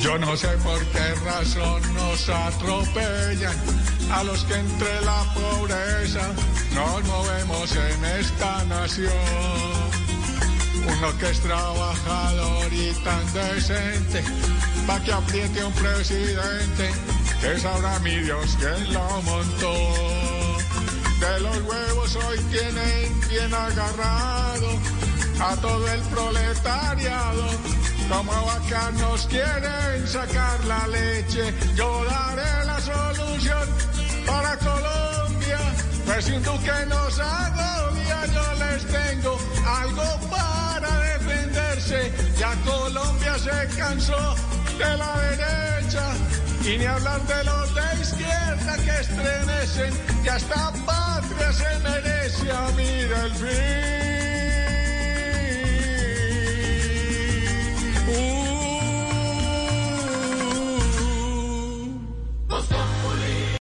Yo no sé por qué razón nos atropellan a los que entre la pobreza nos movemos en esta nación. Uno que es trabajador y tan decente, pa' que apriete un presidente, que sabrá mi Dios quién lo montó. De los huevos hoy tienen bien agarrado a todo el proletariado. Como acá nos quieren sacar la leche, yo daré la solución para Colombia. Pues sin que nos agobia, yo les tengo algo para defenderse. Ya Colombia se cansó de la derecha. Y ni hablar de los de izquierda que estremecen, que hasta patria se merece a mí del fin.